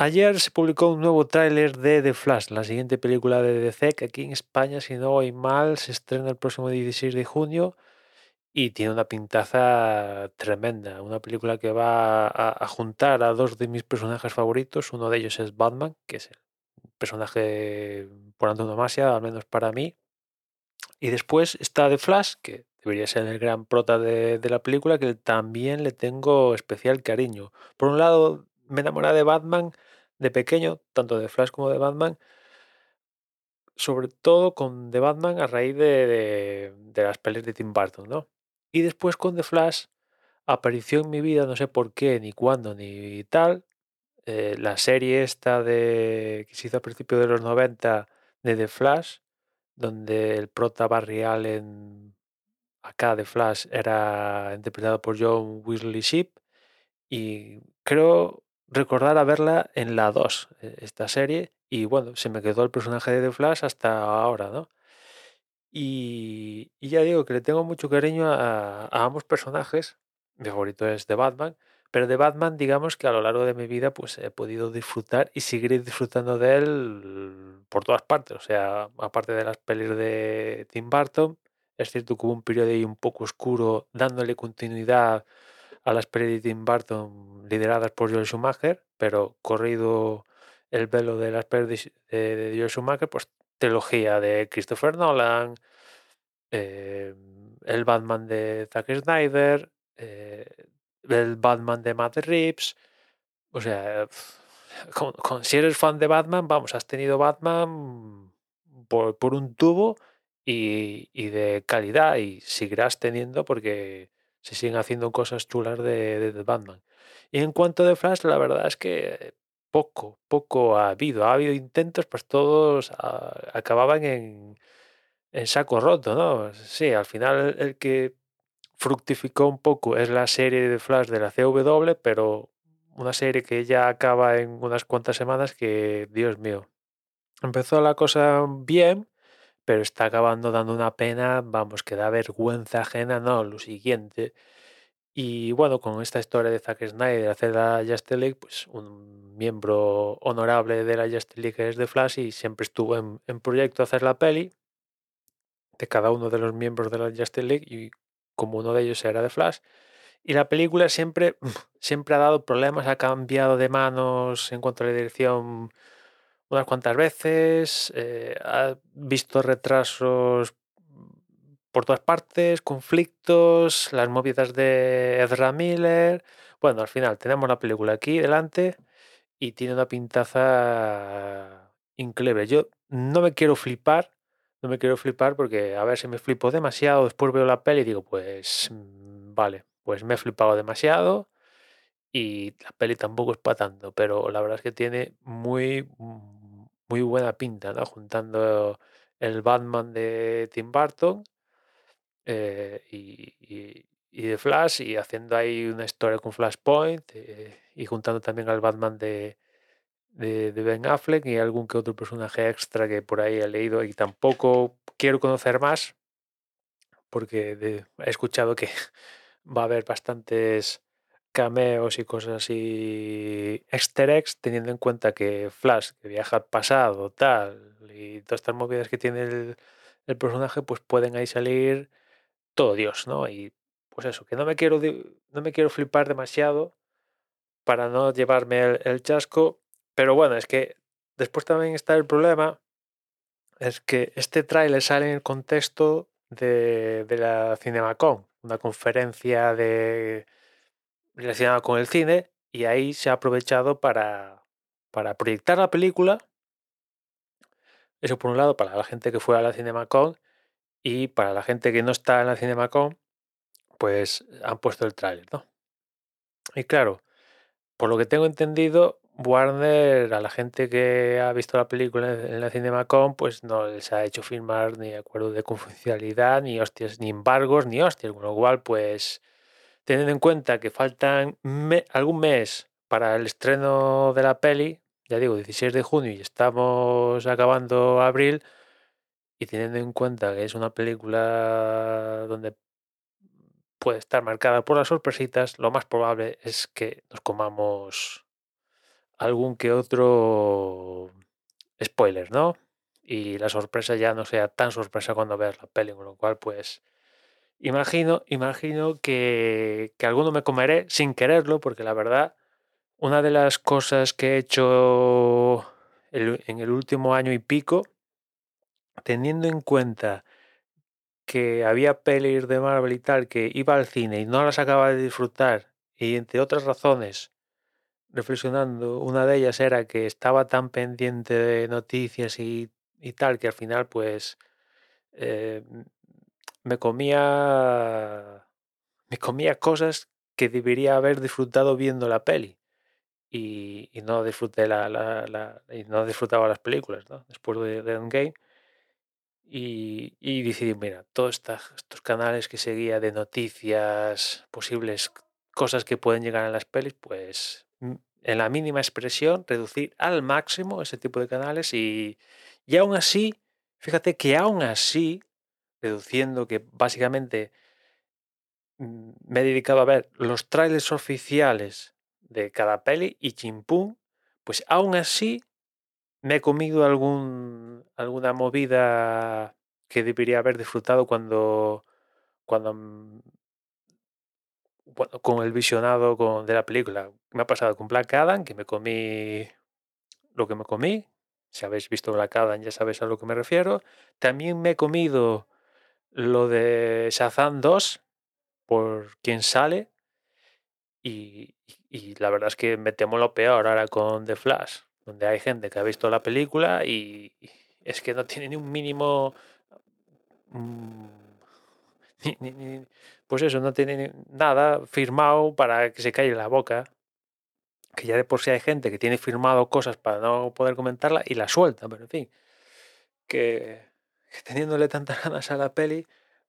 Ayer se publicó un nuevo tráiler de The Flash, la siguiente película de DC, que aquí en España, si no voy mal, se estrena el próximo 16 de junio y tiene una pintaza tremenda. Una película que va a, juntar a dos de mis personajes favoritos. Uno de ellos es Batman, que es el personaje por antonomasia, al menos para mí. Y después está The Flash, que debería ser el gran prota de, de la película, que también le tengo especial cariño. Por un lado, me enamoré de Batman de pequeño, tanto de Flash como de Batman, sobre todo con The Batman a raíz de, las pelis de Tim Burton, ¿no? Y después con The Flash apareció en mi vida, no sé por qué, ni cuándo, ni tal, eh, la serie esta de, que se hizo a principios de los 90 de The Flash, donde el prota Barry Allen, acá de Flash, era interpretado por John Weasley Shipp, y creo recordar a verla en la 2, e, esta serie, y bueno, se me quedó el personaje de The Flash hasta ahora, ¿no? Y, ya digo que le tengo mucho cariño a, ambos personajes. Mi favorito es de Batman, pero de Batman, digamos que a lo largo de mi vida, pues he podido disfrutar y seguiré disfrutando de él por todas partes. O sea, aparte de las pelis de Tim Burton, es cierto que hubo un periodo ahí un poco oscuro dándole continuidad a las pelis de Tim lideradas por Joel Schumacher, pero corrido el velo de las pelis de, Joel Schumacher, pues trilogía de Christopher Nolan, eh, el Batman de Zack Snyder, eh, el Batman de Matt Reeves, o sea, si eres fan de Batman, vamos, has tenido Batman por, un tubo y, de calidad y seguirás teniendo porque se siguen haciendo cosas chulas de, de, Batman. Y en cuanto de Flash, la verdad es que poco, poco ha habido. Ha habido intentos, pues todos ah, acababan en, en, saco roto, ¿no? Sí, al final el que fructificó un poco es la serie de Flash de la CW, pero una serie que ya acaba en unas cuantas semanas que, Dios mío, empezó la cosa bien, pero está acabando dando una pena, vamos, que da vergüenza ajena, no, lo siguiente. Y bueno, con esta historia de Zack Snyder hacer la Justice League, pues un miembro honorable de la Justice League es de Flash y siempre estuvo en, en proyecto hacer la peli de cada uno de los miembros de la Justice League y como uno de ellos era de Flash. Y la película siempre, siempre ha dado problemas, ha cambiado de manos en cuanto a la dirección unas cuantas veces, eh, ha visto retrasos por todas partes, conflictos, las movidas de Ezra Miller. Bueno, al final tenemos la película aquí delante y tiene una pintaza increíble. Yo no me quiero flipar, no me quiero flipar porque a ver si me flipo demasiado, después veo la peli y digo, pues mm, vale, pues me he flipado demasiado y la peli tampoco es para tanto, pero la verdad es que tiene muy muy buena pinta, ¿no? Juntando el Batman de Tim Burton eh, y, de Flash y haciendo ahí una historia con Flashpoint eh, y juntando también al Batman de, de, Ben Affleck y algún que otro personaje extra que por ahí he leído y tampoco quiero conocer más porque he escuchado que va a haber bastantes cameos y cosas así easter teniendo en cuenta que Flash, que viaja al pasado, tal, y todas estas movidas que tiene el, personaje, pues pueden ahí salir todo Dios, ¿no? Y pues eso, que no me quiero, no me quiero flipar demasiado para no llevarme el, chasco, pero bueno, es que después también está el problema, es que este tráiler sale en el contexto de, de la CinemaCon, una conferencia de relacionado con el cine y ahí se ha aprovechado para, para proyectar la película. Eso por un lado para la gente que fue a la CinemaCon y para la gente que no está en la CinemaCon, pues han puesto el tráiler, ¿no? Y claro, por lo que tengo entendido, Warner a la gente que ha visto la película en la CinemaCon, pues no les ha hecho firmar ni acuerdo de confidencialidad, ni hostias, ni embargos, ni hostias, con lo cual, pues teniendo en cuenta que faltan algún mes para el estreno de la peli, ya digo, 16 de junio y estamos acabando abril, y teniendo en cuenta que es una película donde puede estar marcada por las sorpresitas, lo más probable es que nos comamos algún que otro spoiler, ¿no? Y la sorpresa ya no sea tan sorpresa cuando veas la peli, con lo cual pues imagino, imagino que, que alguno me comeré sin quererlo, porque la verdad, una de las cosas que he hecho en el último año y pico, teniendo en cuenta que había pelis de Marvel y tal que iba al cine y no las acababa de disfrutar, y entre otras razones, reflexionando, una de ellas era que estaba tan pendiente de noticias y, y tal que al final pues eh, me comía me comía cosas que debería haber disfrutado viendo la peli y, no disfruté la, no disfrutaba las películas después de, de Endgame y, y decidí mira todos estos canales que seguía de noticias posibles cosas que pueden llegar a las pelis pues en la mínima expresión, reducir al máximo ese tipo de canales y, y aún así, fíjate que aún así, reduciendo que básicamente mm, me he dedicado a ver los trailers oficiales de cada peli y chimpum, pues aún así me he comido algún, alguna movida que debería haber disfrutado cuando, cuando mm, bueno, con el visionado con, de la película. Me ha pasado con Black Adam, que me comí lo que me comí. Si habéis visto Black Adam ya sabéis a lo que me refiero. También me he comido lo de Shazam 2, por quien sale. Y, y, la verdad es que me temo lo peor ahora con The Flash, donde hay gente que ha visto la película y, es que no tiene ni un mínimo... Ni, ni, ni, pues eso, no tiene nada firmado para que se calle la boca. Que ya de por sí hay gente que tiene firmado cosas para no poder comentarla y la suelta, pero en fin. Que teniéndole tantas ganas a la peli,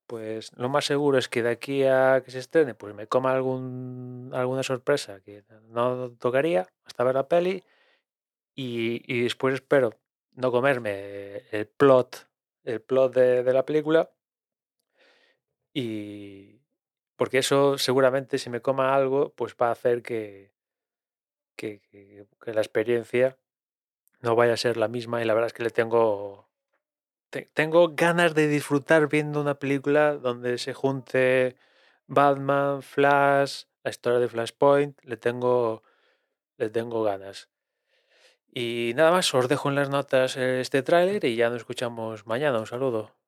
pues lo más seguro es que de aquí a que se estrene, pues me coma algún, alguna sorpresa que no tocaría hasta ver la peli. Y, y después espero no comerme el plot, el plot de, de la película. Y, porque eso seguramente si me coma algo, pues va a hacer que, que, que, que, la experiencia no vaya a ser la misma y la verdad es que le tengo te, tengo ganas de disfrutar viendo una película donde se junte Batman, Flash, la historia de Flashpoint, le tengo le tengo ganas. Y nada más, os dejo en las notas este tráiler y ya nos escuchamos mañana. Un saludo.